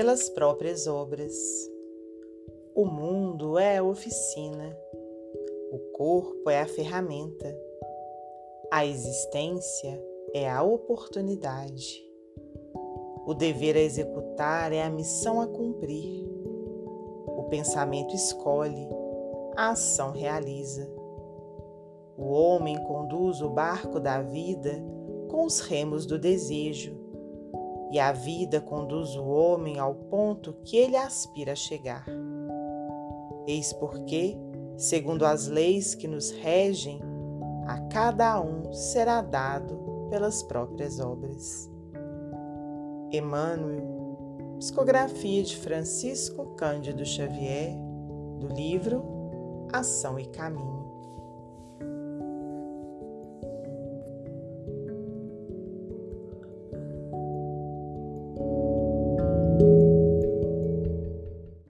pelas próprias obras. O mundo é a oficina, o corpo é a ferramenta, a existência é a oportunidade. O dever a executar é a missão a cumprir. O pensamento escolhe, a ação realiza. O homem conduz o barco da vida com os remos do desejo, e a vida conduz o homem ao ponto que ele aspira a chegar. Eis porque, segundo as leis que nos regem, a cada um será dado pelas próprias obras. Emmanuel, psicografia de Francisco Cândido Xavier, do livro Ação e Caminho.